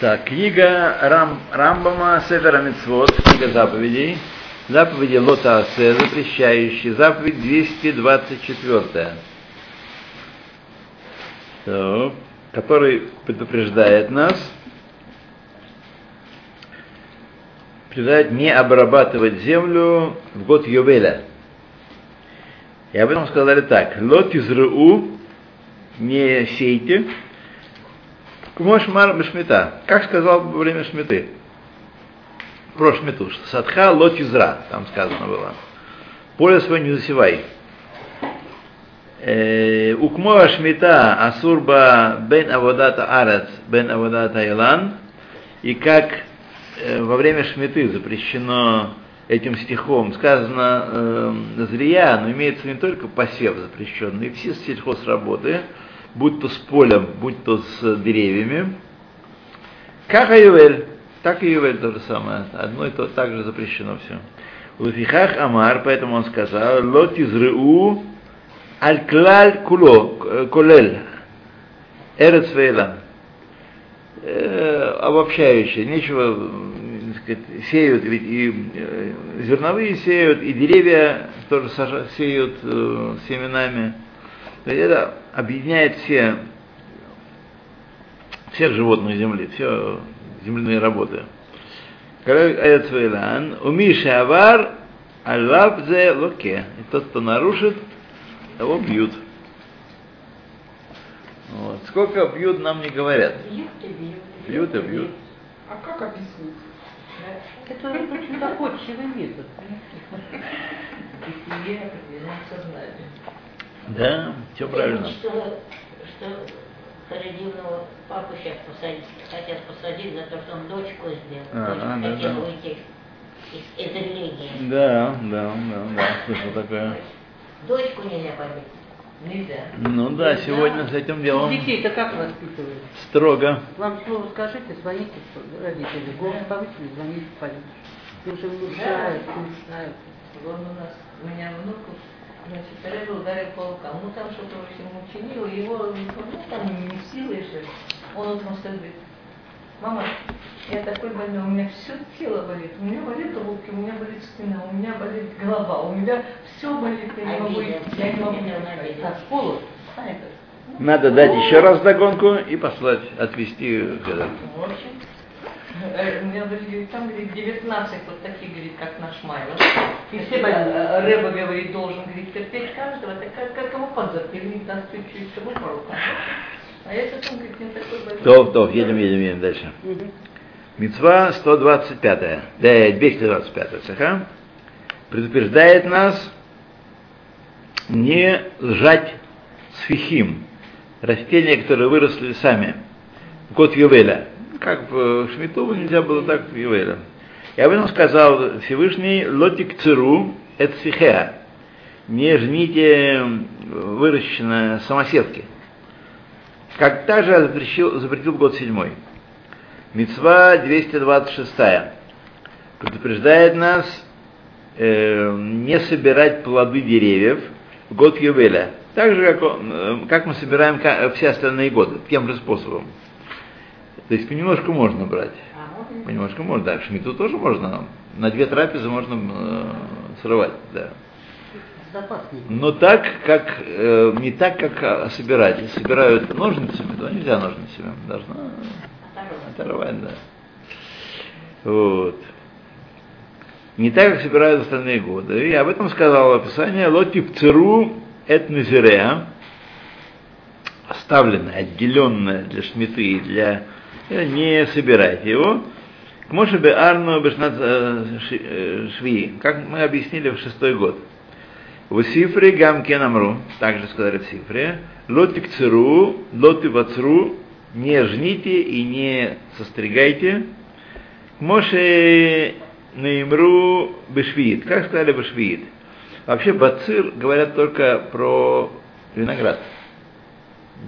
Так, книга Рам, Рамбама Севера Мицвод, книга заповедей. Заповеди Лота Асе, запрещающие. Заповедь 224. Так, который предупреждает нас, предупреждает не обрабатывать землю в год Йовеля. И об этом сказали так. Лот из не сейте, Кмошмар Бешмита, как сказал во время Шмиты, про Шмиту, что Садха лот изра, там сказано было. Поле свое не засевай. Укмоа Шмита Асурба бен Аводата Арец бен Аводата Илан, и как во время Шмиты запрещено этим стихом сказано э, зрия, но имеется не только посев запрещенный, все сельхозработы, будь то с полем, будь то с деревьями. Как Аювель, так и Ювель то же самое. Одно и то также запрещено все. Луфихах Амар, поэтому он сказал, лот изрыу аль-клаль куло, колель, эрец вейлан. Э, обобщающее, нечего сеют, ведь и э, зерновые сеют, и деревья тоже сеют э, семенами. То есть это объединяет все, всех животных земли, все земляные работы. Умиша авар аллаб зе локе. И тот, кто нарушит, его бьют. Вот. Сколько бьют, нам не говорят. Бьют и бьют. Бьют и бьют. А как объяснить? Это очень доходчивый метод. Бытие. Да, все правильно. Что, что Харидивного папу сейчас посадить, хотят посадить за то, что он дочку сделал. А, да, хотела да. выйти из, из религии. Да, да, да, да, слышал такое. Дочку нельзя побить. Нельзя. Ну да, сегодня с этим делом Детей-то как воспитывают? строго. Вам слово скажите, звоните родители, голос повысили, звоните полицию. Потому что мешают, мешают. Вон у нас, у меня внуку, значит, Рэбе ударил паука. Ну там что-то, в общем, учинил, его, ну там не силой же. Он утром встает, говорит, мама, я такой больной, у меня все тело болит, у меня болит руки, у меня болит спина, у меня болит голова, у меня все болит, я не могу, я не могу. Так, в а это, Надо дать еще раз догонку и послать, отвезти. В общем, э, у меня говорит, там говорит, 19 вот таких, говорит, как наш Майло. И все э, Рэба, говорит, должен, говорит, терпеть каждого, так как, как его подзапили, говорит, даст чуть-чуть всего по рукам. А я потом, говорит, не такой больной. То, то, едем, едем, едем дальше. Мецва 125, да, 225, цеха, предупреждает нас не сжать сфихим, растения, которые выросли сами, в год Ювеля. Как в Шмиту нельзя было так в Ювеля. И об этом сказал Всевышний Лотик Циру эт сфихеа. Не жмите выращенные самосевки. Как также запретил, запретил год седьмой. Мецва 226. Предупреждает нас э, не собирать плоды деревьев в год Ювеля. Так же, как, он, э, как мы собираем ка- все остальные годы, тем же способом. То есть понемножку можно брать. А? Понемножку можно. Да, шмиту тоже можно. На две трапезы можно э, срывать, да. Но так, как э, не так, как а, собирать. Если собирают ножницами, то нельзя ножницами. Должна Оторвать. да. Вот. Не так, как собирают остальные годы. И об этом сказало описание Лотип Циру эт Назиреа, оставленное, отделенное для шмиты и для... э, Не собирайте его. К Мошебе Арну Бешнат э, э, Шви, как мы объяснили в шестой год. В Сифре Гамкен также сказали в Сифре, Лотик Циру, Лоти Вацру, не жните и не состригайте. Моше Неймру Бешвиит. Как сказали Бешвиит? Вообще бацир говорят только про виноград.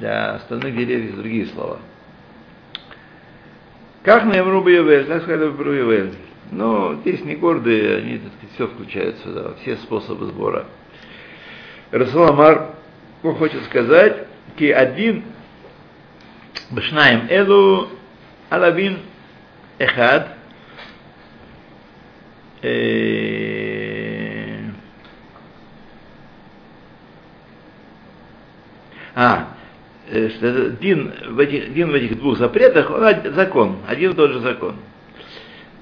Для остальных деревьев другие слова. Как Неймру Бьювель? Как сказали Бьювель? Ну, здесь не гордые, они, так сказать, все включают сюда, все способы сбора. Расул Амар, хочет сказать, ки один Башнаем элу алавин эхад. Э, А, что это дин в этих, дин в этих двух запретах, он закон, один и тот же закон.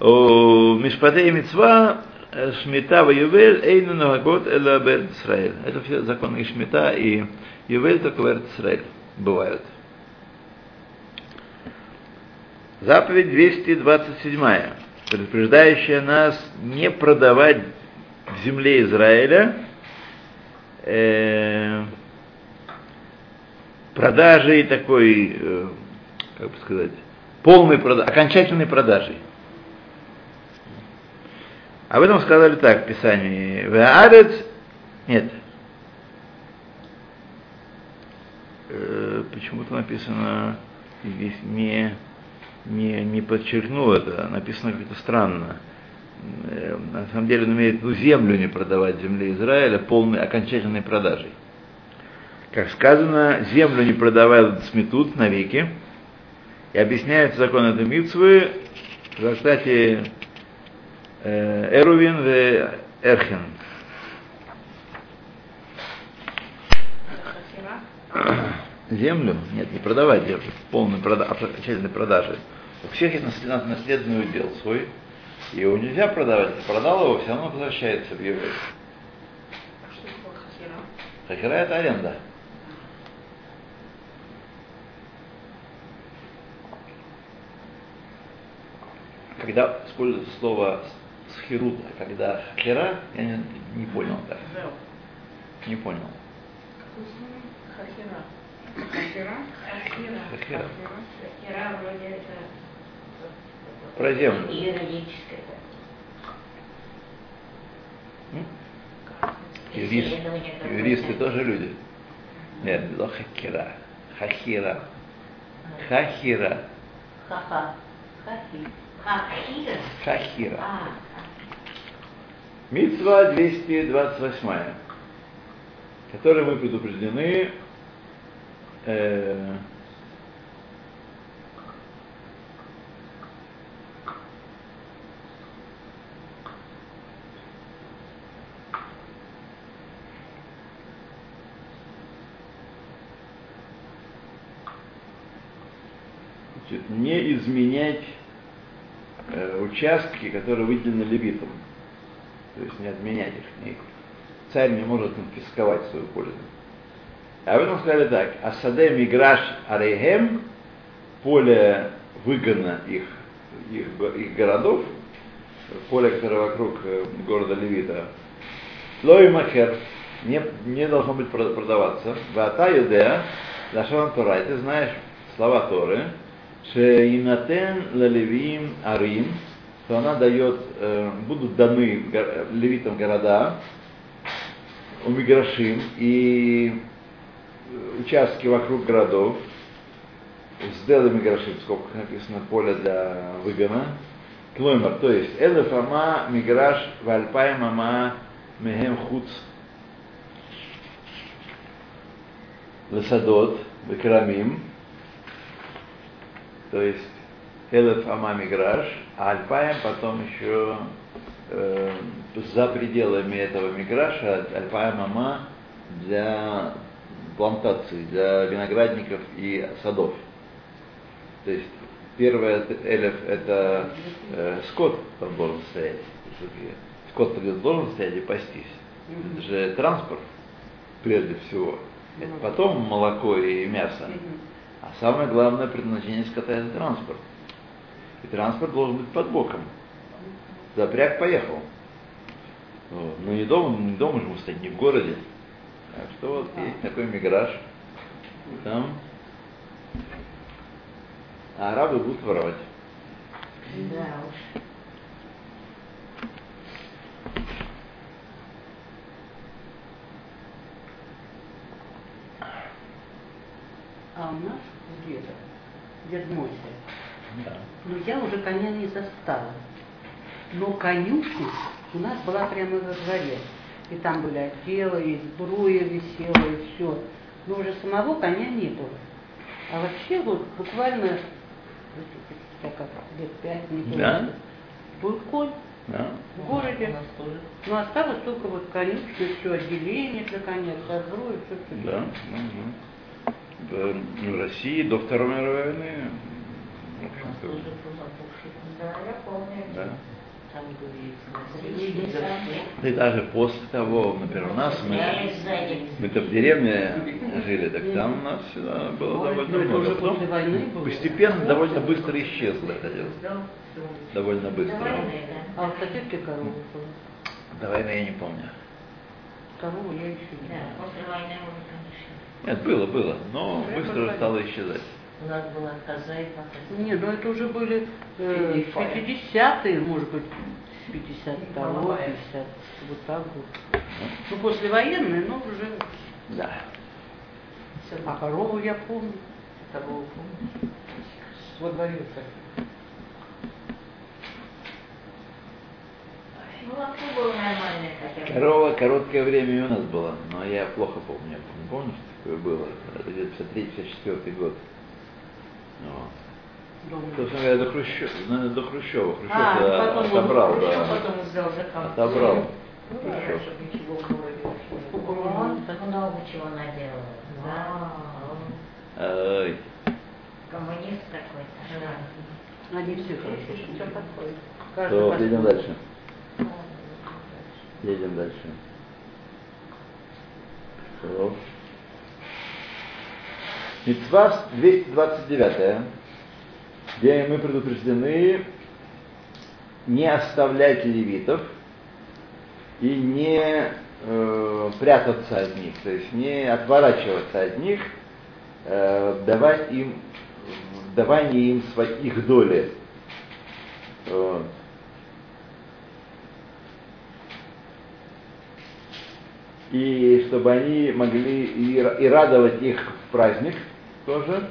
У Мишпатей Мицва э, Шмита в Ювель Эйну Нагод Эла Берт Исраэль. Это все законы и Шмита, и Ювель только Берт Исраэль бывают. Заповедь 227, предупреждающая нас не продавать в земле Израиля э, продажей такой, э, как бы сказать, полной продажей, окончательной продажей. Об этом сказали так в Писании. Веарец, нет, Э, почему-то написано здесь не, не, не подчеркнул это, написано как-то странно. Э, На самом деле он имеет виду землю не продавать земле Израиля полной окончательной продажей. Как сказано, землю не продавают сметут навеки. И объясняется закон этой митцвы в трактате э, Эрувин в Эрхен. Землю? Нет, не продавать землю. Полной прода- окончательной продажи. У всех есть наслед- наследный удел свой. И его нельзя продавать. Если продал его, все равно возвращается в такое хахира? Хахира это аренда. Когда используется слово схирут, а когда хахира, я не, не понял так. Не понял. Хахира. Хахира? Хахира. Хахира. Хера вроде это Про землю. юридическое. Юрист, юристы тоже люди. Нет, это хакира. Хахира. Хахира. Ха-ха. Хахи. Хахира. Хахира. А, Митцва 228, которой мы предупреждены э, значит, не изменять э, участки, которые выделены левитом. То есть не отменять их. Не- Царь не может конфисковать свою пользу. А в этом сказали так. Асаде миграш арейхем, поле выгона их, их, их городов, поле, которое вокруг э, города Левита, лой махер, не, не должно быть прода- продаваться. Вата юдея, Лашон Тора, И ты знаешь слова Торы, Шеинатен лалевим арим, что она дает, э, будут даны левитам города, у Миграшим и э, участки вокруг городов, с Дела Миграшим, скобках написано поле для выгона, Клоймер, то есть Элеф Ама Миграш Вальпай Мама Мехем Хуц Лесадот Бекрамим, то есть Элеф Ама Миграш, а Альпаем потом еще э, за пределами этого Миграша Альпаем Ама для плантаций, для виноградников и садов. То есть первое элев это э, скот там должен стоять. Скот должен стоять и пастись. Это же транспорт, прежде всего. Это потом молоко и мясо. А самое главное предназначение скота это транспорт. И транспорт должен быть под боком. Запряг поехал. Вот. Ну не дома, не дома же мы стоим, не в городе. Так что вот есть такой миграж. Там а арабы будут воровать. да уж. А у нас у деда, Мося, Да. ну я уже коня не застала. Но конюшня у нас была прямо во дворе. И там были отделы, и сбруя висела, и все. Но уже самого коня не было. А вообще вот буквально сколько, лет пять, не помню, Да? был конь Да. в У городе. нас тоже. Но осталось только вот конюшня, все отделение для коня, козлу и все, все. Да. мгм. В в России до Второй мировой войны, в У нас общем-то, тоже был запухший. Да, помню. и даже после того, например, у нас мы, мы-то в деревне жили, так там у нас всегда было Ой, довольно ну много. Потом постепенно довольно быстро исчезло это дело. Довольно До быстро. А в соседке корова. До войны я не помню. Корову я еще не Да, Нет, было, было, но быстро стало исчезать. У нас была коза и два Не, ну это уже были э, Перепали. 50-е, может быть, 52 50 вот так вот. Ну, послевоенные, но уже... Да. А корову я помню. Корову помнишь? Во дворе Молоко было нормальное хотя бы. Корова короткое время и у нас была, но я плохо помню. Не помню, что такое было. Это где-то 53-54 год. Вот. дома. Собственно говоря, до Хрущева, наверное, до Хрущева. Хрущев А, он отобрал, Хрущев да. потом взял закон. Отобрал. Ну, да, Хрущев. Он много чего наделал. Да. Ай, Коммунист какой-то. Они все хорошо. Все подходит. Каждый то по- едем дальше. Едем дальше. Что? Митцва 229, где мы предупреждены не оставлять левитов и не э, прятаться от них, то есть не отворачиваться от них, э, давать им, давание им своих доли. Вот. И чтобы они могли и, и радовать их в праздник тоже.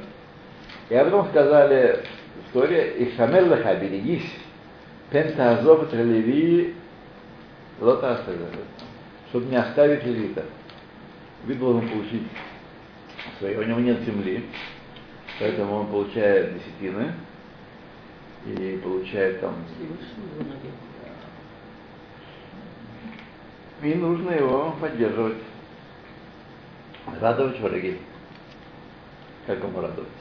И а потом сказали в Торе, и шамер леха, берегись, пента азов лота чтобы не оставить левита. Левит должен получить свое, у него нет земли, поэтому он получает десятины и получает там. И нужно его поддерживать. Радовать враги. Как ему радоваться?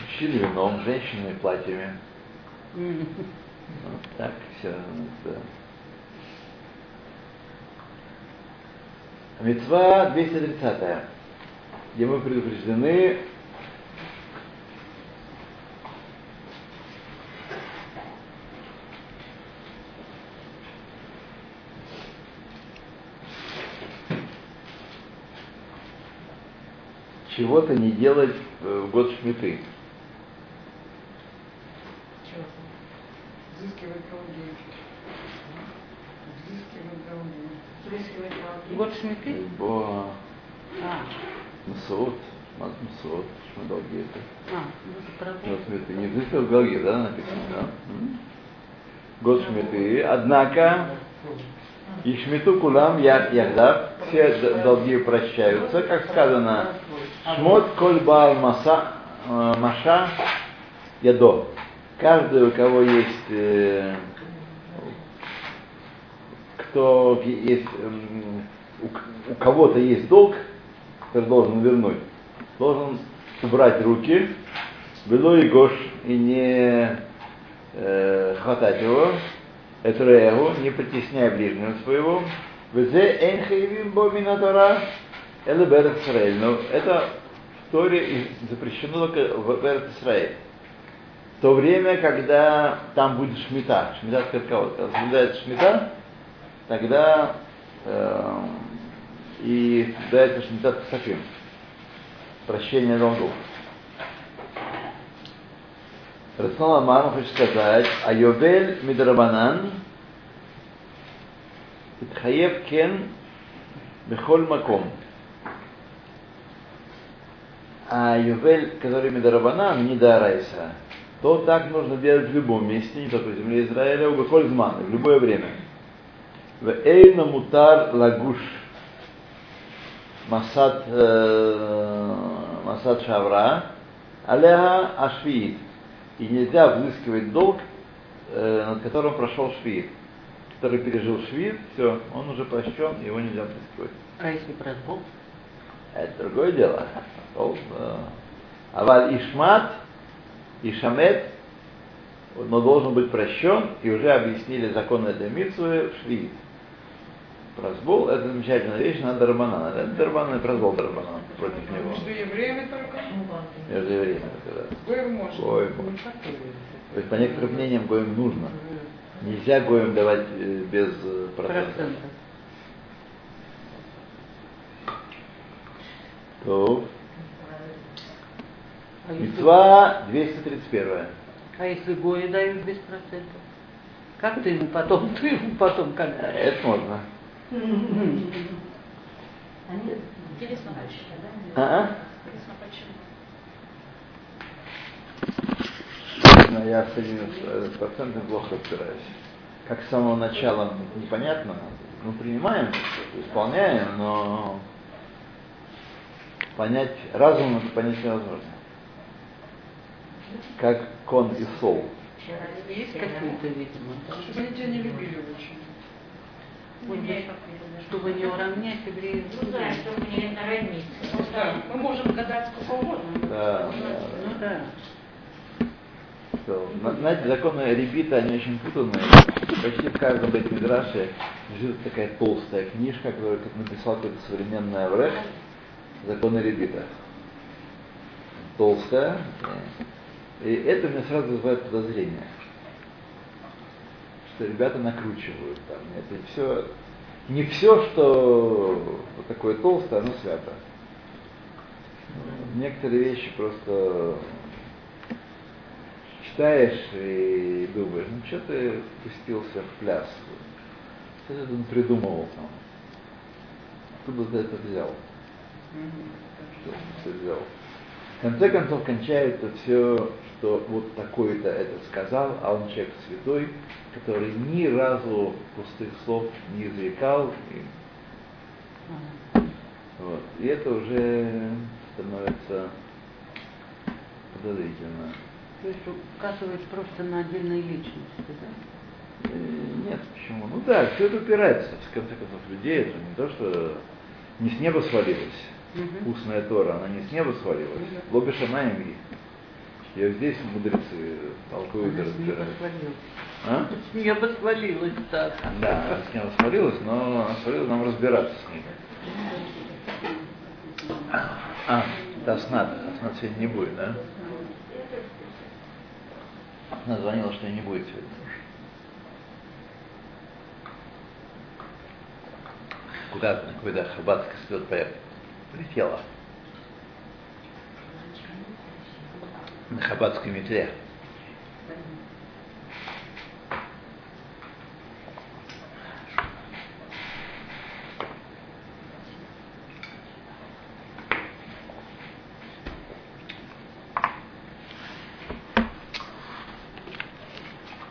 Мужчины вином, женщины платьями. Вот так все. Мецва 230, где мы предупреждены чего-то не делать э, в год шмиты. Год шмиты? Бо А, Масуот, Масуот, Шмадалги это. а, ну Вот шмиты. Не взыскал в Галге, да, написано, да? Год шмиты. Однако, и шмиту кулам я ягдав, все долги прощаются, как сказано, шмот коль баал маса, э, маша ядо. Каждый, у кого есть, э, кто есть, эм, у, у кого-то есть долг, который должен вернуть, должен убрать руки, вело и гош, и не э, хватать его, это его, не притесняя ближнего своего. Везе эйн хаевим бо минатора, эле берет Исраэль. Но это в Торе запрещено только в Берет Исраэль. В то время, когда там будет шмита, шмита скотковод, когда соблюдается шмита, тогда э, и соблюдается шмита Пасахим, прощение долгов. Раснал Амар хочет сказать, а Йовель Мидрабанан Итхаев Кен Бехоль Маком. А Ювель, который Мидарабанан, не Дарайса, то так нужно делать в любом месте, не только в земле Израиля, в Бехоль Зман, в любое время. В Эйна Мутар Лагуш Масад э, Масад Шавра, Алеха Ашвиит. И нельзя взыскивать долг, э, над которым прошел швид. Который пережил швид, все, он уже прощен, его нельзя взыскивать. А если прозбол? Это другое дело. Да. Аваль Ишмат, Ишамет, но должен быть прощен, и уже объяснили закон этой митцвы в швид. Прозбол – это замечательная вещь, надо Дарбанан. Это Дарбанан и прозбол Дарбанан против него. Между евреями только? Между евреями только, да. Гоем можно. Гоем. То есть по некоторым мнениям Гоем нужно. Нельзя Гоем давать э, без э, процента. Процентов. То, Мецва 231. а если гои дают без процентов? Как ты ему потом, ты ему потом как? Это можно. Интересно, почему, да? Интересно, почему? Но я с этими процентами плохо разбираюсь. Как с самого начала непонятно. Ну, принимаем, исполняем, но понять разумом это понять невозможно. Как кон и сол. Есть какие-то, видимо. Чтобы они тебя не любили очень. Чтобы не уравнять евреев. Ну да, чтобы не равниться. Да, мы можем гадать сколько угодно. Да, Ну да. Что, Знаете, законы ребита, они очень путанные. Почти в каждом бейт мидраше лежит такая толстая книжка, которую как написал какой-то современный Аврех, законы ребита. Толстая. И это мне сразу вызывает подозрение, что ребята накручивают там. Это все, не все, что вот такое толстое, оно свято. Некоторые вещи просто читаешь и думаешь, ну что ты пустился в пляс? Что ты тут придумывал там? Откуда ты это взял? Что ты взял? В конце концов кончается все, что вот такой-то это сказал, а он человек святой, который ни разу пустых слов не изрекал. И, вот. и это уже становится подозрительно. То есть указывает просто на отдельные личности, да? Э, Нет, почему? Ну да, все это упирается, в конце концов, людей. Это не то, что не с неба свалилось. Мгм. Устная Тора, она не с неба свалилась. Лоби Шамаем есть. Вот здесь мудрецы толкуют и разбирают. А? С неба свалилась, так. Да, она с неба свалилась, но она свалилась нам разбираться с ней. А, это Аснат. Аснат сегодня не будет, да? Она звонила, что не будет сегодня. Куда какой-то хабатский слет поехать. Полетела. На хабатской метле.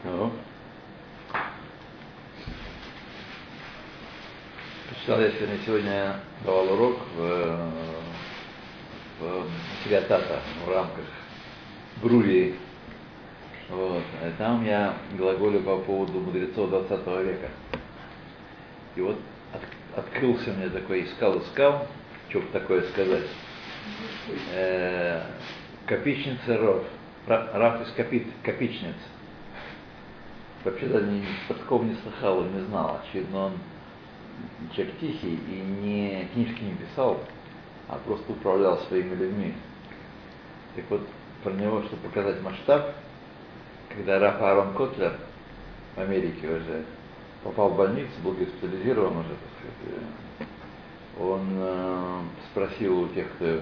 Ну. Прочитал я сегодня, сегодня давал урок в, в Сириатата в рамках Брурии. Вот. И там я глаголю по поводу мудрецов 20 века. И вот от- открылся мне такой, искал, искал, что бы такое сказать. Э, копичница Ров. Ра- Раф из копит, копичниц. Вообще-то ни, такого не слыхал и не знал. Очевидно, он человек тихий и не, книжки не писал, а просто управлял своими людьми. Так вот, про него, чтобы показать масштаб, когда Раф Аарон Котлер в Америке уже попал в больницу, был госпитализирован уже, так сказать, он э, спросил у тех, кто, э,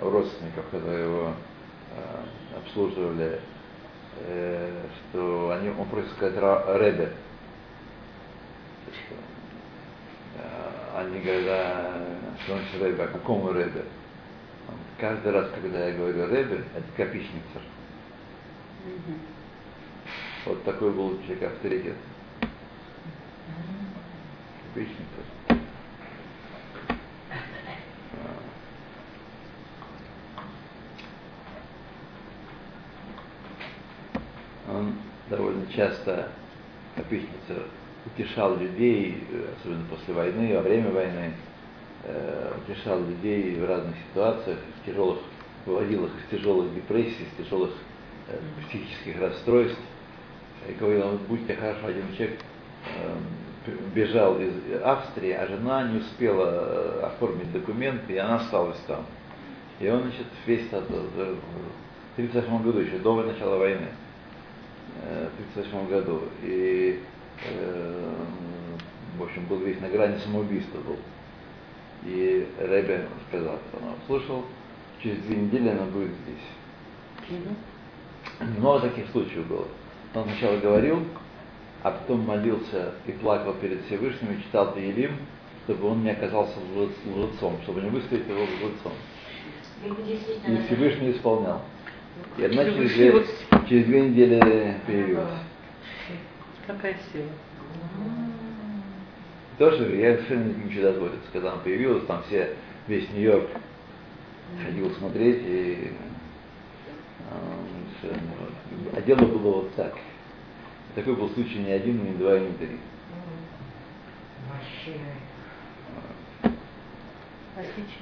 родственников, которые его э, обслуживали, э, что они, он просит сказать Ребе. А они говорят, «А, что он еще рыбе, а какому рыбе? Каждый раз, когда я говорю рыбе, это копичница. Mm-hmm. Вот такой был человек авторитет. Копичница. А. Он довольно часто копичница утешал людей, особенно после войны, во время войны, э, утешал людей в разных ситуациях, в тяжелых, выводил их из тяжелых депрессий, из тяжелых э, психических расстройств. И говорил, будьте хорошо, один человек э, бежал из Австрии, а жена не успела э, оформить документы, и она осталась там. И он, значит, весь этот, э, в 1938 году, еще до начала войны, э, в 1938 году, и, в общем, был весь на грани самоубийства был. И Ребе сказал, что он услышал, через две недели она будет здесь. Много таких случаев было. Он сначала говорил, а потом молился и плакал перед Всевышним и читал Таилим, чтобы он не оказался лжец- лжецом, чтобы не выставить его лжецом. И Всевышний исполнял. И одна через две, через две недели появилась. Какая сила. Тоже я совершенно не чудотворец. Когда она появилась, там все, весь Нью-Йорк ходил смотреть, и э, вот. а дело было вот так. Такой был случай не один, не два, не три.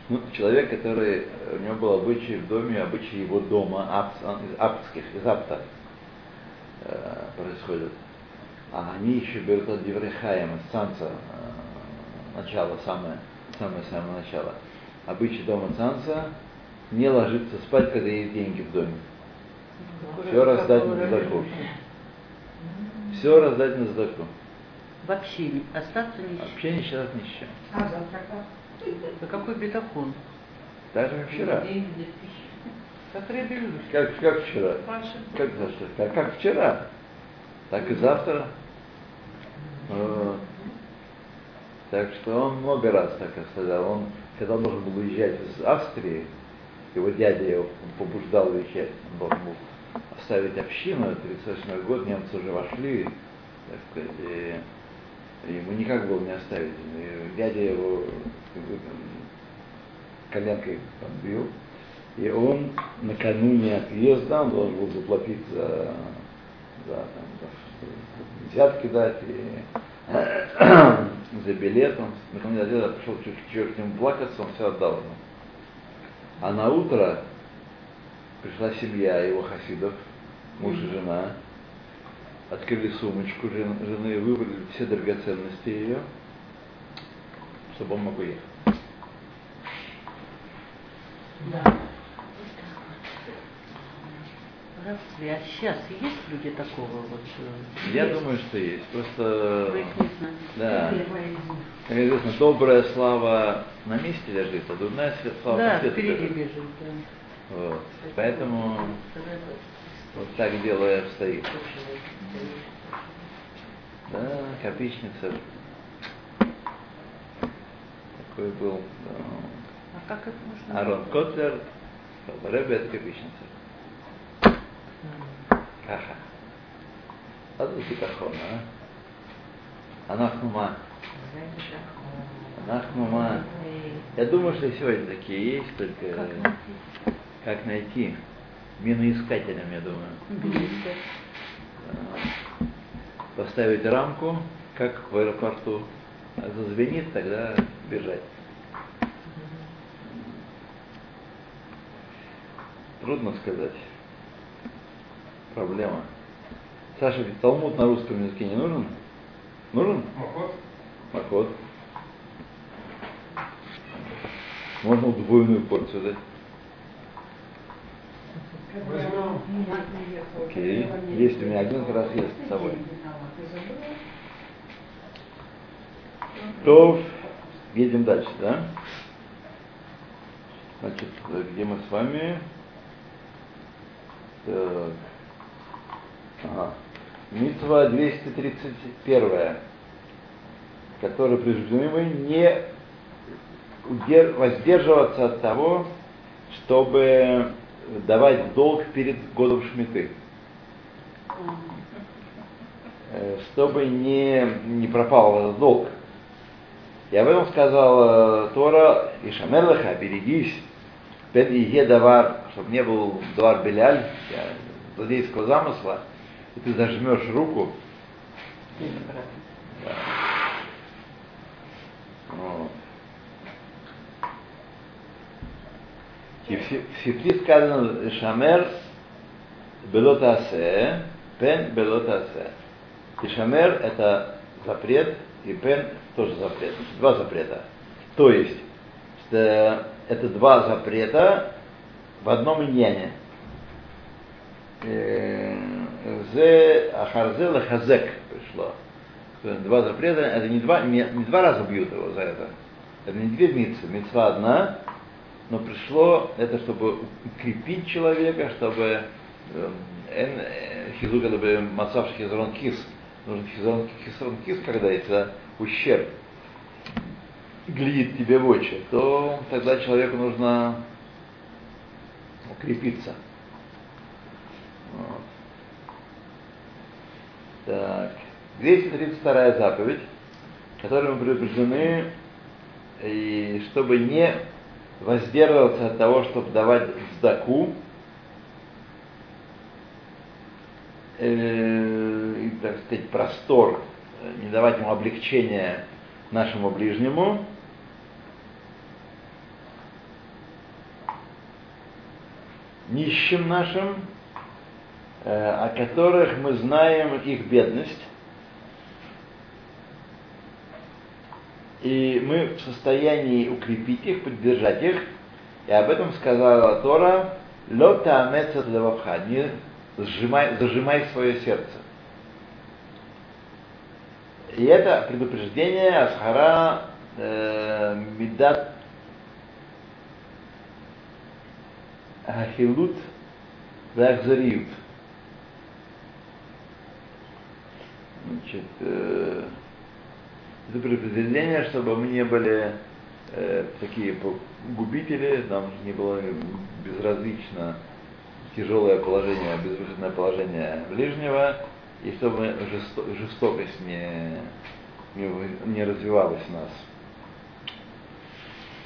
Ну, человек, который, у него был обычай в доме, обычай его дома, он из аптских, из апта э, происходит. А они еще берут от Деврехаем, из Цанца, э, начало, самое, самое-самое начало. Обычай дома Цанца не ложиться спать, когда есть деньги в доме. Все раздать на задаку. Все раздать на задаку. Вообще не- остаться ни с чем. Вообще не считать ни с чем. А завтра как? Да какой бетахон? Так же, как вчера. Деньги для пищи. Как ребелюш. Как, как вчера. Как, за что? как, как вчера, так и завтра. Вот. Так что он много раз так сказал. Он, когда он должен был уезжать из Австрии, его дядя его побуждал уезжать, он должен был оставить общину, 38 год, немцы уже вошли, так сказать, и ему никак было не оставить. И дядя его коленкой там бил, и он накануне отъезда, он должен был заплатить за, за, там, взятки дать и за билет. Он накануне отъезда пришел чуть к нему плакаться, он все отдал ему. А на утро пришла семья его хасидов, муж и жена, открыли сумочку жен- жены, выбрали все драгоценности ее, чтобы он мог уехать. Рабстве. А сейчас есть люди такого вот? э, Я есть? думаю, что есть. Просто, Вы их не знаете. да, как известно, добрая слава на месте лежит, а дурная слава Да, впереди лежит. бежит, да. Вот. Поэтому вот так дело и обстоит. Да, копичница. Такой был А как это можно? да, Арон Котлер, Рэбе это копичница. Каха. А тут битахон, а? Анахнума. Анахнума. Я думаю, что сегодня такие есть, только Как найти? как найти? Миноискателям, я думаю. Поставить рамку, как в аэропорту. А Зазвенит, тогда бежать. Трудно сказать. Проблема. Саша, Талмуд на русском языке не нужен? Нужен? Махот. Можно удвоенную порцию дать. Окей. Есть у меня один раз есть с собой. То едем дальше, да? Значит, где мы с вами? Так. Ага. Митва 231, которая преждевременно не удер- воздерживаться от того, чтобы давать долг перед годом Шмиты. Э, Чтобы не, не пропал этот долг. И об этом сказал Тора, Ишамерлаха, берегись, Бен Иге Давар, чтобы не был Давар Беляль, э, злодейского замысла, и ты зажмешь руку, вот. И в Си- в Сифри сказано Шамер Белотасе, Пен Белотасе. И Шамер это запрет, и Пен тоже запрет. Два запрета. То есть, это два запрета в одном иньяне. Э, Зе Ахарзе Лахазек пришло. Два запрета, это не два, не, не два раза бьют его за это. Это не две митцы. Митцва одна, но пришло это, чтобы укрепить человека, чтобы эм, э, хизук это бы мацав хизрон кис. Нужен хизрон, хизрон кис, когда есть ущерб глядит тебе в очи, то тогда человеку нужно укрепиться. Вот. Так. 232 заповедь, которой мы предупреждены, и чтобы не воздерживаться от того, чтобы давать сдаку, э, так сказать, простор, э, не давать ему облегчения нашему ближнему, нищим нашим, о которых мы знаем их бедность, и мы в состоянии укрепить их, поддержать их, и об этом сказала Тора, Лота амецат левавха, не сжимай, зажимай свое сердце. И это предупреждение Асхара э, Мидат Ахилут Вахзариют. Значит, э, это предупреждение, чтобы мы не были э, такие губители, нам не было безразлично тяжелое положение, безвыходное положение ближнего, и чтобы жесто- жестокость не, не, не развивалась в нас.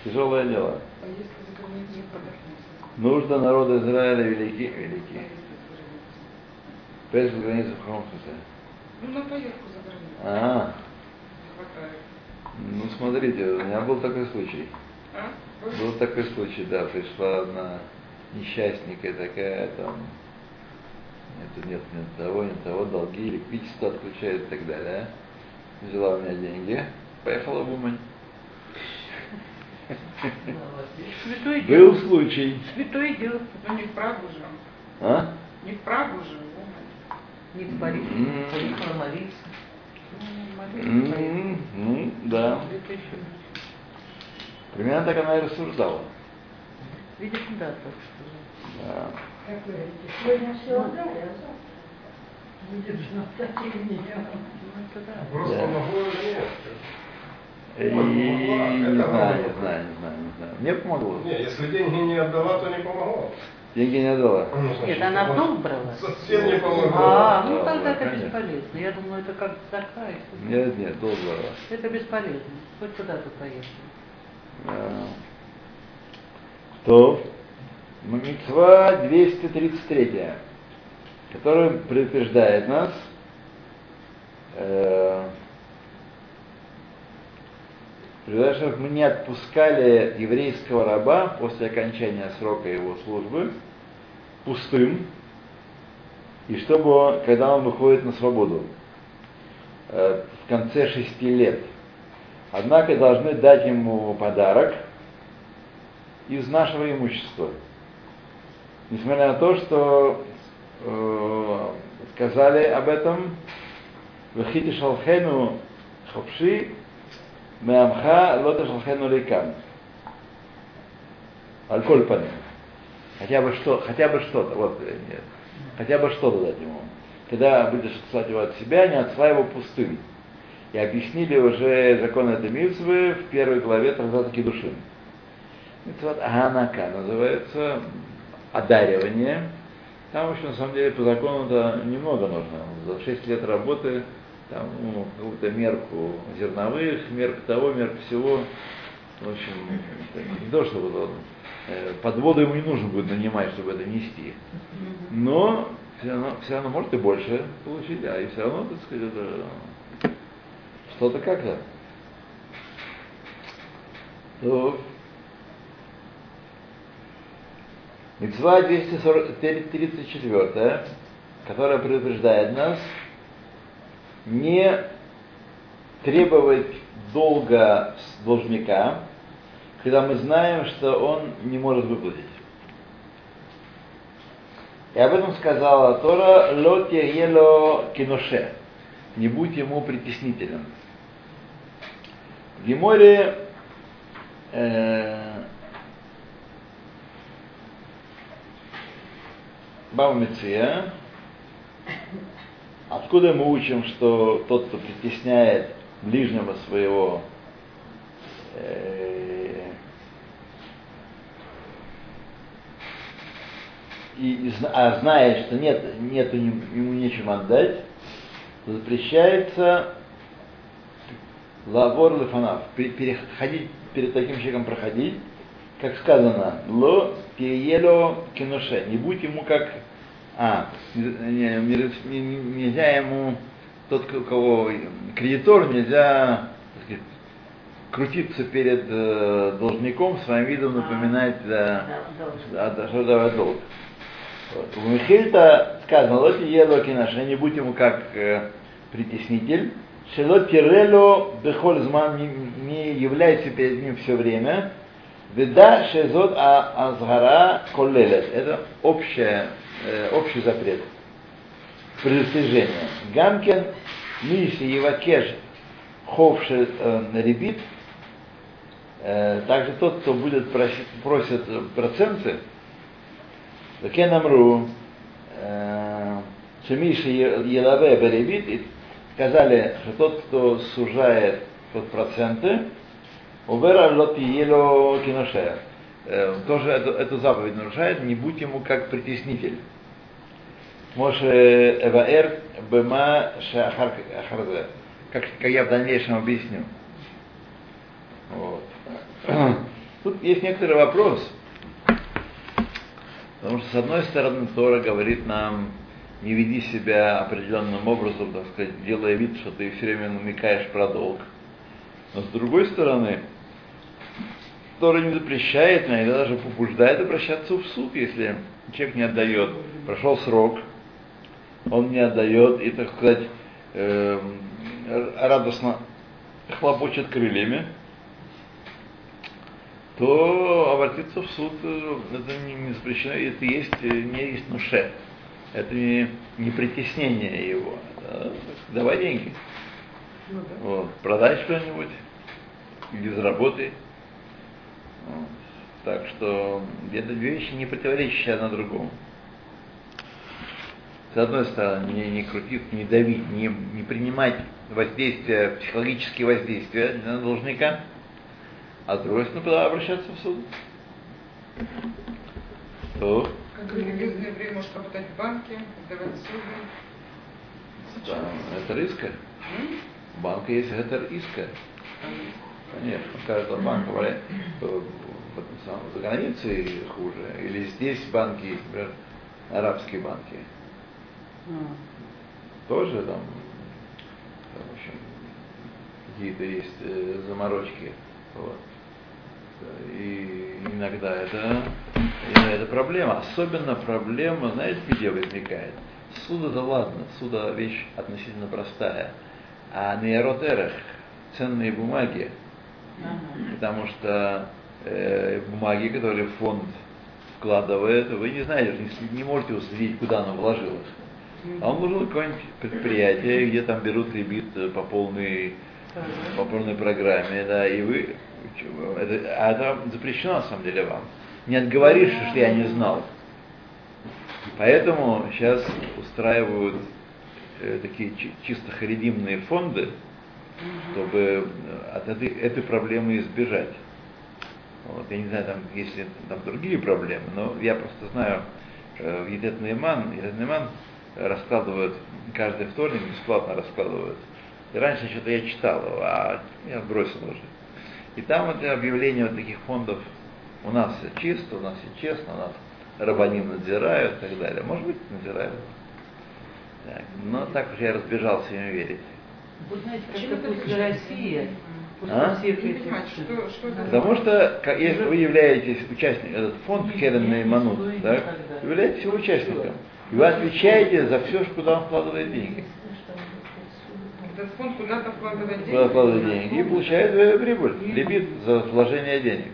Тяжелое дело. А если? Нужно народу Израиля велики, велики. Пес в границах Хромхуса. Ну, на поездку за границу. А, Не хватает. ну смотрите, у меня был такой случай. А? Был такой случай, да, пришла одна несчастненькая такая, там, нет, нет, нет того, нет того, долги, электричество отключают и так далее. Взяла у меня деньги, поехала в Умань. Святой Был дело. случай. Святое дело. Ну, не в Прагу же. А? Не в Прагу же. Умань. Не в Париж. М, Поехала молиться. м, Ну, да. Примерно так она и рассуждала. Видишь, да, так что. Да. Сегодня все отдали, а завтра будет знать таким днем. Ну, это да. Просто Да. могло или нет? И не знаю, не знаю, не знаю, не знаю. Мне помогло. Не, если деньги не отдала, то не помогло. Деньги не отдала. Значит, Нет, она в долг брала. Совсем не помогло. А, ну Да, тогда да, это конечно. бесполезно. Я думаю, это как такая. Нет, нет, долг брала. Это бесполезно. Хоть куда-то поехали. Да. То Митцва 233, которая предупреждает нас э, предупреждает, чтобы мы не отпускали еврейского раба после окончания срока его службы пустым, и чтобы, когда он выходит на свободу, э, в конце шести лет, однако должны дать ему подарок из нашего имущества. Несмотря на то, что э, сказали об этом, Вахити шалхену хопши меамха лота шалхену лейкам. Альколь панем. Хотя бы что, хотя бы что-то, вот, э, нет, хотя бы что-то дать ему. Когда будешь отсылать его от себя, не отсылай его пустым. И объяснили уже закон этой митцвы в первой главе Трактата Кедушин. Митцват Аганака называется одаривание. Там еще на самом деле по закону-то немного нужно. За 6 лет работы там ну, какую-то мерку зерновых, мерку того, мерку всего. В общем, не то, чтобы э, подводу ему не нужно будет нанимать, чтобы это нести. Но все равно, все равно может и больше получить, а и все равно, так сказать, это что-то как-то. То Мецва 234, которая предупреждает нас не требовать долга с должника, когда мы знаем, что он не может выплатить. И об этом сказала Тора Лоте Ело Киноше. Не будь ему притеснителем. В Геморе э, Баба Меция, откуда мы учим, что тот, кто притесняет ближнего своего, и, а знает, что нет, нету, ему нечем отдать, запрещается лавор лефанав, переходить перед таким человеком проходить, как сказано, ло переело киноше, не будь ему как, а, нельзя ему, тот, у кого кредитор, нельзя сказать, крутиться перед э, должником, своим видом напоминать, да, да, что давать долг. Вот. У Михельта сказано, лоти ело киноше, не будь ему как э, притеснитель, Шелот Тирело Бехоль Зман не является перед ним все время, Веда шезот а азгара колелет. Это общее, э, общий запрет. Предостережение. Гамкен миши евакеш ховши э, ребит. Э, также тот, кто будет просить, просит проценты, Кен Амру, Шемиши Елаве Беребит, сказали, что тот, кто сужает под проценты, Увера лот ело киноше. Тоже эту, эту заповедь нарушает, не будь ему как притеснитель. Моше Эваэр Бема Шахарзе. Как, как я в дальнейшем объясню. Вот. Тут есть некоторый вопрос. Потому что, с одной стороны, Тора говорит нам, не веди себя определенным образом, так сказать, делая вид, что ты все время намекаешь про долг. Но с другой стороны, Тора не запрещает, но иногда даже побуждает обращаться в суд, если человек не отдает. Прошел срок, он не отдает, и, так сказать, э, радостно хлопочет крыльями, то обратиться в суд э, это не, не запрещено, это есть, э, не есть нуше. Это не, не притеснение его. Это, давай деньги. Ну, да. вот, продай что-нибудь или заработай. Так что это две вещи не противоречащие одна другому. С одной стороны, не, не крутить, не давить, не, не принимать воздействия, психологические воздействия на должника, а с другой стороны, куда обращаться в суд. То. Как религиозное время может работать в банке, давать суды. Да, это риска. Банка есть это иска. Конечно, каждого банка валяет за границей хуже, или здесь банки, например, арабские банки. Mm. Тоже там, в общем, какие-то есть э, заморочки. Вот. И иногда это, иногда это проблема. Особенно проблема, знаете, где возникает? Суда да ладно, суда вещь относительно простая. А нейрот ценные бумаги, Потому что э, бумаги, которые фонд вкладывает, вы не знаете, не, не можете уследить, куда оно вложилось. А он нужен какое-нибудь предприятие, где там берут ребит по полной, по полной программе, да, и вы, это, а это запрещено на самом деле вам. Не отговоришь, что я не знал. Поэтому сейчас устраивают э, такие чисто харидимные фонды, чтобы от этой, этой проблемы избежать. Вот, я не знаю, там, если там другие проблемы, но я просто знаю, э, в Едет Нейман, Едет Нейман раскладывают, каждый вторник бесплатно раскладывают. И раньше что-то я читал, а я бросил уже. И там вот объявление вот таких фондов, у нас все чисто, у нас все честно, у нас рабаним надзирают и так далее. Может быть, надзирают. Так, но так уж я разбежался им верить. Вы знаете, Почему как это допустим, почему? Россия, после А? что, что Потому что как- если вы являетесь участником, этот фонд Керен Манут, так, вы являетесь его участником. И вы отвечаете за все, куда он вкладывает деньги. Этот фонд куда-то вкладывает деньги. Куда вкладывает деньги и получает э, прибыль, лебит за вложение денег.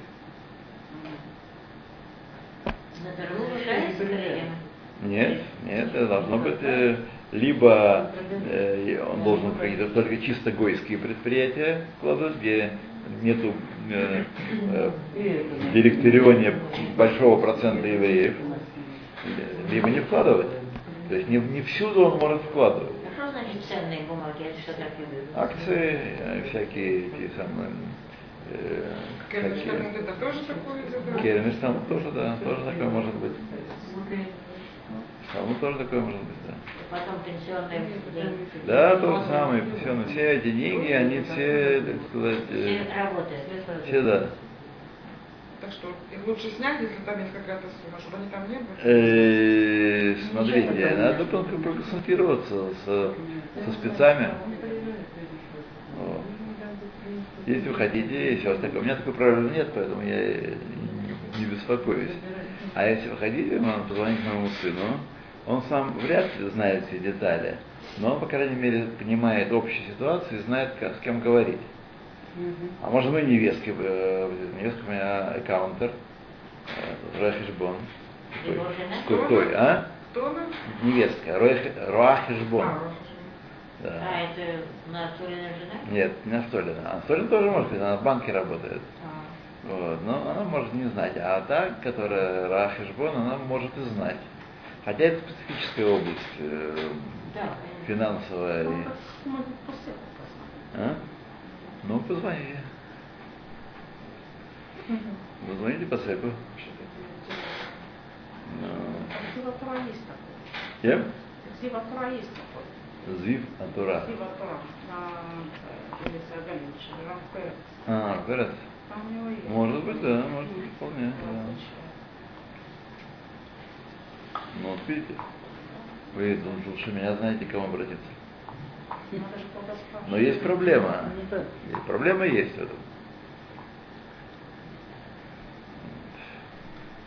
Нет, нет, это должно быть э, либо э, он должен какие-то только чисто гойские предприятия вкладывать, где нету э, э, в директорионе большого процента евреев, либо не вкладывать. То есть не, не всюду он может вкладывать. Значит ценные бумаги? Это что такое? Акции, э, всякие эти самые вот это тоже такое это- Кернштадт тоже, да, тоже такое может быть. Там тоже такое может быть, да. Потом пенсионные деньги. Да, то же самое, пенсионные. Все эти деньги, они все, так сказать, Все работают. все, да. Так что их лучше снять, если там есть какая-то сумма, чтобы они там не были. Э, Смотрите, надо проконсультироваться со, со спецами. Если вы хотите, у вас такое, у меня такой проблемы нет, поэтому я э, не, беспокоюсь. А если вы хотите, можно позвонить моему сыну. Он сам вряд ли знает все детали, но он, по крайней мере, понимает общую ситуацию и знает, с кем говорить. А может быть невестка, э, невестка у меня аккаунтер, э. Его жена? Крутой, а? Кто она? Невестка, Роахишбон. А, А, Да. это Настулина жена? Нет, не Астолина. Астолина тоже может быть, она в банке работает. а. Вот, но она может не знать. А та, которая Рахишбон, она может и знать. Хотя это специфическая область э, Да, финансовая. и- А? Ну, позвоните. Позвоните по сэпу. Ну, Зива есть такой. Кем? Зива есть такой. Звив Антура. Зива Тора на Дениса Галинича, Рампер. А, вперед. Там у него есть. Может быть, да, может быть, вполне. Да. Ну, вот видите, вы лучше меня знаете, к кому обратиться. Надо же кого-то спрашивать. Но есть проблема. Проблема есть в этом.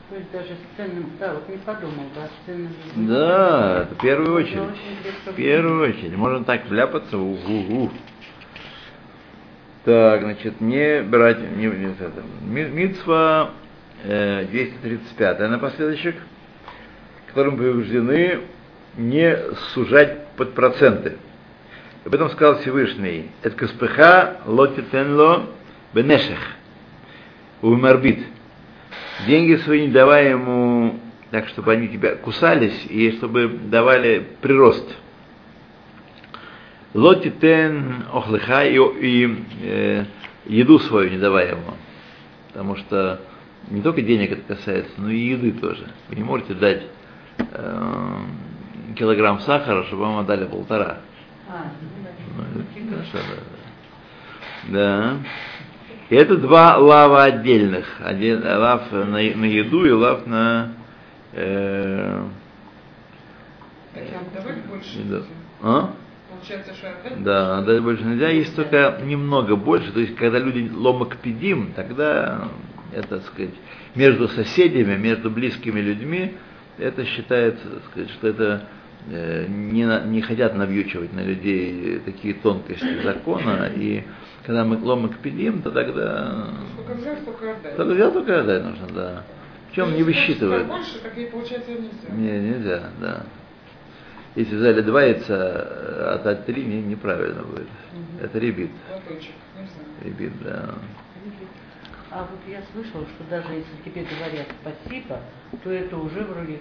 То есть даже с ценным, да, вот не подумал, да, с ценным. Да, это в первую очередь. В первую очередь. Можно так вляпаться, угу Так, значит, не брать, не, не это. Ми- Мицва э, 235 напоследочек, которым вы убеждены не сужать под проценты. Об этом сказал Всевышний. Это каспеха лотитенло бенешех. Умарбит. Деньги свои не давай ему так, чтобы они тебя кусались и чтобы давали прирост. Лотитен охлыха и, и э, еду свою не давай ему. Потому что не только денег это касается, но и еды тоже. Вы не можете дать э, килограмм сахара, чтобы вам отдали полтора. А, да, да. Да. И это два лава отдельных. Один лав на, на еду и лав на э, больше. А? Получается, что отдать Да, отдать больше нельзя. Есть только немного больше. То есть, когда люди ломок педим, тогда это, так сказать, между соседями, между близкими людьми, это считается, так сказать, что это не, на- не хотят навьючивать на людей такие тонкости закона, и когда мы ломок педим, то тогда Сколько взял, столько отдать. взял только отдать нужно, да. Причем не высчитывают. сказать больше, так и получается нельзя. Не, нельзя, да. Если взяли два яйца, э, отдать три не, неправильно будет. Это ребит. Лоточек. Ребит, да. а вот я слышала, что даже если тебе говорят спасибо, то это уже вроде...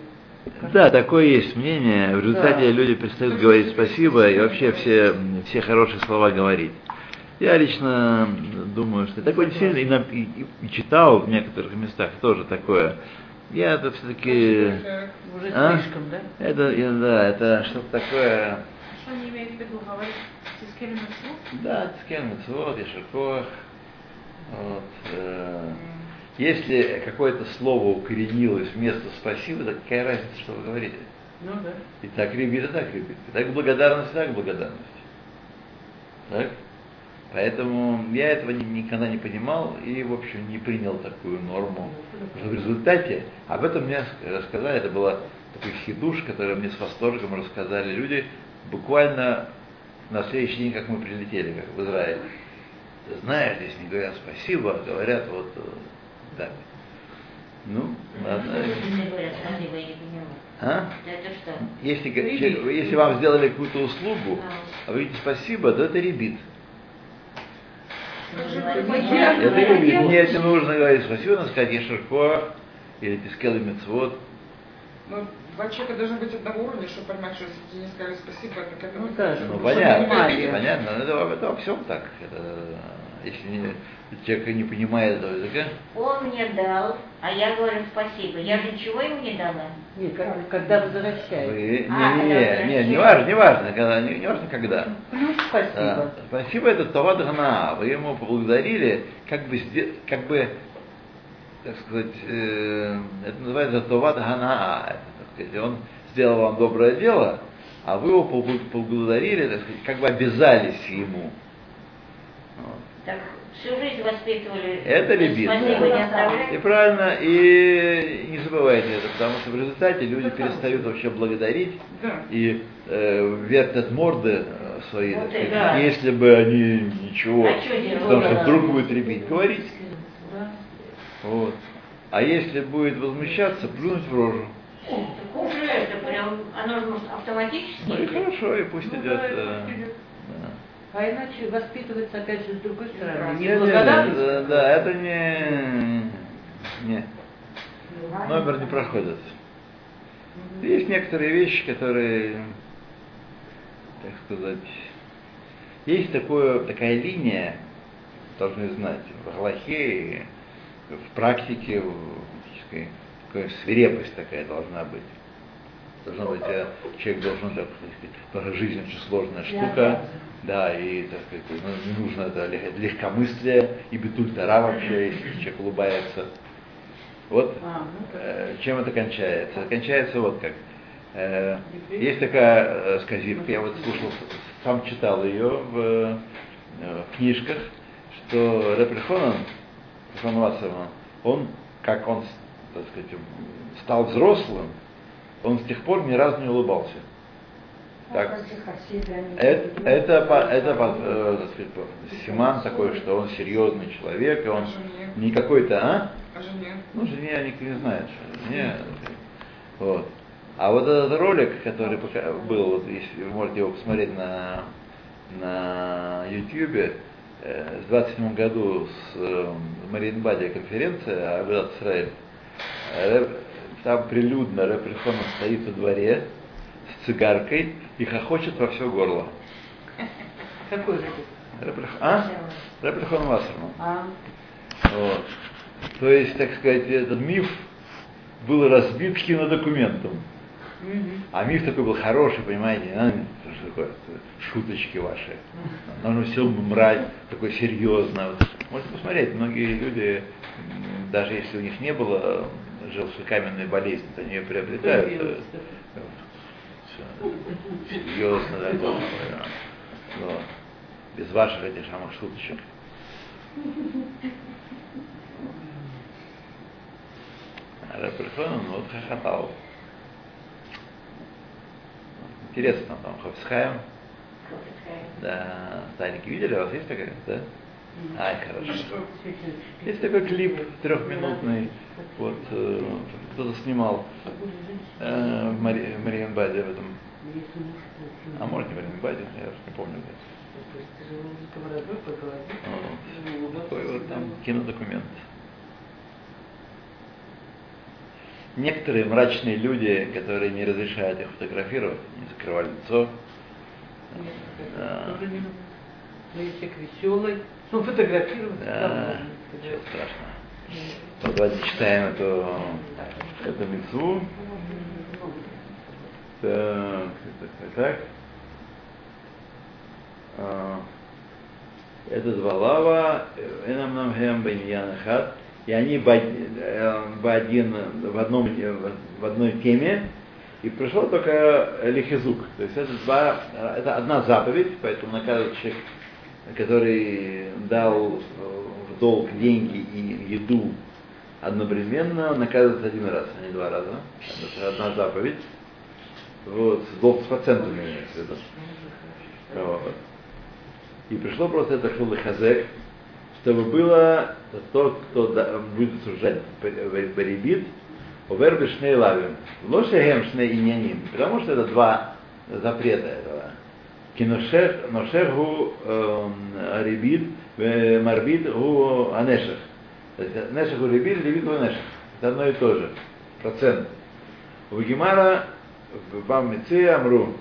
Да, такое есть мнение. В результате Да. люди перестают говорить спасибо и вообще все, все хорошие слова говорить. Я лично думаю, что такое действительно и, на- и- и читал в некоторых местах тоже такое. Я это все-таки... Уже А? слишком, да? Это, я- да, это что-то такое... Что они имеют в виду? Говорить Да, с кем вот, Ешеркох, Вот, э, если какое-то слово укоренилось вместо спасибо, так какая разница, что вы говорите? Ну да. И так ребит, и так ребит. И так благодарность, и так благодарность. Так? Поэтому я этого ни- никогда не понимал и, в общем, не принял такую норму. В результате, об этом мне ск- рассказали, это была такой хидуш, который мне с восторгом рассказали люди, буквально на следующий день, как мы прилетели, как в Израиль. Знаешь, здесь не говорят спасибо, а говорят вот э, так. Ну, ладно. Мне не поняла. А? Это? Если, если вам сделали какую-то услугу, а вы говорите спасибо, то это ребит. Это ребит. Нет, не нужно говорить спасибо, надо сказать Ешерко или Тискел и Мецвод. Ну, два человека должны быть одного уровня, чтобы понимать, что если тебе не сказали спасибо, это Ну будет да. Ну, понятно, понятно. Это, во- это во всем так. Это, если не- человек не понимает этого языка, Он мне дал, а я говорю спасибо. Я же ничего ему не дала. Нет, когда возвращаете. вы, не, А, не, это не, не важно, не важно, когда, не, не важно когда. Плюс спасибо. А, спасибо, это Тават Гана. Вы ему поблагодарили, как бы, как бы так сказать, э, это называется Тават Гана. Он сделал вам доброе дело, а вы его побл- поблагодарили, так сказать, как бы обязались ему. Вот. Так всю жизнь воспитывали. Это не И правильно, и не забывайте это, потому что в результате люди перестают вообще благодарить Да. и э, вертят морды э, свои, Вот сказать, это. если бы они ничего, А делать? потому что Да. вдруг будет ребить, говорить. Да. Вот. А если будет возмущаться, плюнуть в рожу. Так уже это прям, оно же может автоматически. Ну и хорошо, и пусть Ну идет. да, э, пусть идет. да. А иначе воспитывается опять же с другой стороны. Не, не, не, Неблагодарность. да, это не, не, номер не проходит. Есть некоторые вещи, которые, так сказать, есть такое, такая линия, должны знать, в Галахе, в практике, в фактической, такая свирепость такая должна быть. Должно быть, человек должен, так сказать, жизнь очень сложная штука, да, и, так сказать, ну, не нужно это лег- легкомыслие и бетультара вообще, если человек улыбается. Вот А, ну э, чем это кончается? Кончается вот как. Э, Есть такая э, сказивка, я вот слушал, сам читал ее в, э, в книжках, что Реприхон Вассерман, он, как он, так сказать, стал взрослым, он с тех пор ни разу не улыбался. Так, это, это, это по- э, симан такой, что он серьезный человек, и он не какой-то, а? А жене? Ну, жене никто не знает, жене. Вот. А вот этот ролик, который был, вот, если вы можете его посмотреть на, на YouTube, э, в 27 году с э, в Мариенбаде конференция Абилат Исраэль, Рэб- там прилюдно Рэприхон стоит во дворе с цигаркой и хохочет во все горло. Какой? Рэприх- А? Вассерман. А, Вот. То есть, так сказать, этот миф был разбит кинодокументом. мгм. А миф такой был хороший, понимаете, а, что такое, шуточки ваши. Нужно все мрать, такой серьезно. Можете посмотреть, многие люди, даже если у них не было желчекаменной болезни, то они ее приобретают. э, Серьезно, да. Вот. Без ваших этих самых шуточек. А Рапельхон, он вот хохотал. Интересно, там Хофсхайм, да, Таники видели, у вас есть такая, да? Ай, хорошо. Есть такой клип трехминутный, вот э, кто-то снимал э, в Мари- Мариенбаде в этом, а может не в Мариенбаде, я уже не помню. где. Вот. Такой вот там кинодокумент. Некоторые мрачные люди, которые не разрешают их фотографировать, не закрывали лицо. Да. Но если веселый, ну фотографировать. Да, ничего страшного. Давайте читаем эту, эту митцву. Так, так, так, так. А, Это два лава, энам нам хэм беньян хат, и они в один, э, в один- в одном, э, в одной теме, и пришло только лихизук. То есть это, два, это одна заповедь, поэтому наказывает человек, который дал э, в долг деньги и еду одновременно, наказывается один раз, а не два раза. Это одна заповедь. Вот, долг с процентами имеется в виду. Вот. И пришло просто это хазек, чтобы было тот, кто будет сужать барибит, Овербе шней лавим. Лошехем шней иньяним. Потому что это два запрета этого. Ношеху рибит, марбит гу анешех. То есть нешех у рибит, рибит у нешех. Это одно и то же. Процент. У Гемара в Бам Меце Амру.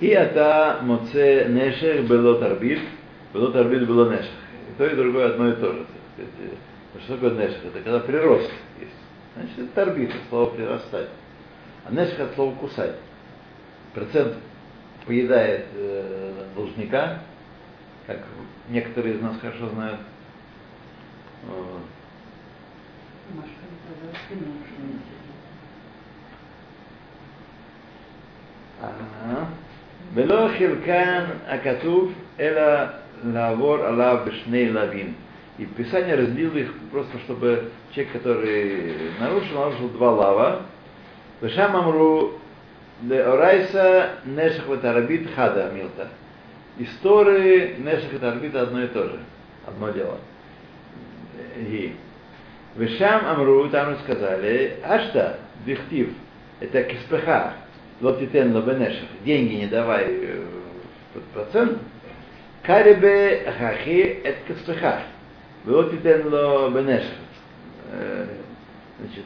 И это моце нешех было тарбит, было тарбит было нешех. И то и другое одно и то же. Э, Что такое нешех? Это когда прирост есть. Значит, это торбит, слово прирастать. А нешех от слова кусать. Процент поедает э, должника, как некоторые из нас хорошо знают. Вот. Машка, это да, ты можешь Ага. ולא חלקן הכתוב, אלא לעבור עליו בשני лавин. И Писание разделило их просто, чтобы человек, который нарушил, нарушил два лава. Вешам амру Орайса Нешах Ватарабит Хада Милта. Истории Нешах Ватарабита одно и то же. Одно дело. И Вешам Амру, там сказали, Ашта, Дихтив, это Киспеха, Лотитен Лобенешах, деньги не давай э, под процент, Карибе Хахи, это Киспеха, Лотитен Лобенешах. Значит,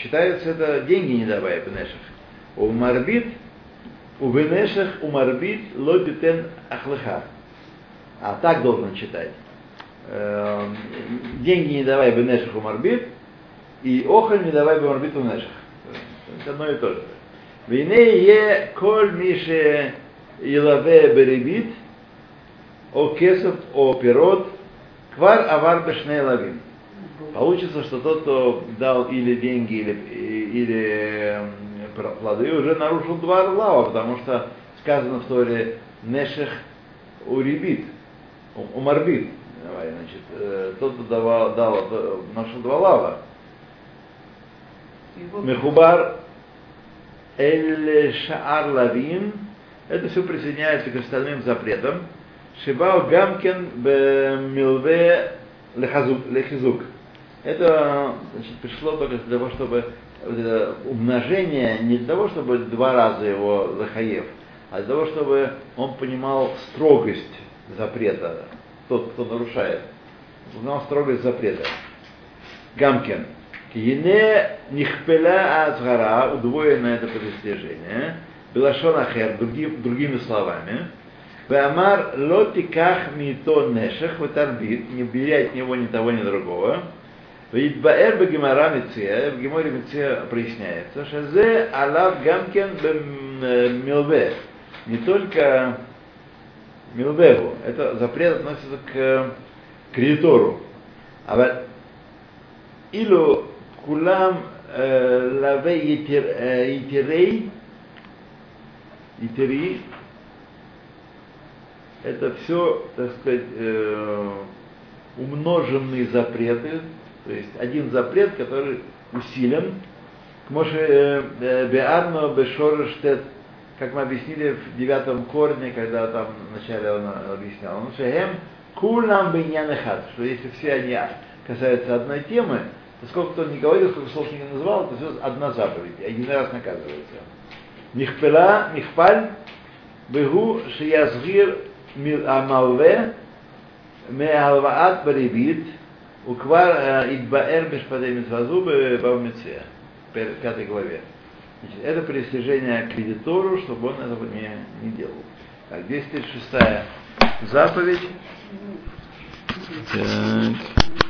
считается это деньги не давай Бенешах. У Марбит, у Бенешах, у Марбит, Лотитен Ахлыха. А так должен читать. Деньги не давай Бенешах у Марбит, и охоль не давай Бенешах у Нешах. Это одно и то же. Вине е коль мише илаве беребит, о кесов, о пирот, квар авар бешне лавин. Получится, что тот, кто дал или деньги, или, или плоды, уже нарушил два лава, потому что сказано в Торе Нешех урибит, умарбит. Давай, значит, э, тот, кто давал, дал, э, нашел два лава. Мехубар Эль Шаар Лавин, это все присоединяется к остальным запретам. Шибал Гамкин Милве Лехизук. Это значит, пришло только для того, чтобы это умножение не для того, чтобы два раза его захаев, а для того, чтобы он понимал строгость запрета, тот, кто нарушает. Узнал строгость запрета. Гамкин. Киене нихпеля азгара, удвоено это предостережение, Белашон ахер, другим, другими словами, Веамар лотиках мито нешех ватарбит, не бери от него ни того, ни другого. Вейтбаэр бегемара миция, в геморе миция проясняется, шазе алав гамкен милве, не только милвегу, это запрет относится к кредитору. А вот אילו כולם אה, לווה יתר, אה, יתרי, יתרי, это все, так сказать, э, умноженные запреты, то есть один запрет, который усилен. Моше э, э, Беарно бешорештет, как мы объяснили в девятом корне, когда там вначале он э, объяснял, он шехем «Эм, кулам биньянехат, что если все они касаются одной темы, то сколько кто не говорил, сколько слов не называл, то все одна заповедь, один раз наказывается. Михпела, михпаль, бегу шиязгир мир амалве, меалваат барибит, Уквар э, Идбаэр Бешпаде Митвазубы Бавмице, в пятой главе. Значит, это престижение кредитору, чтобы он этого не, не делал. Так, 236 заповедь. Так.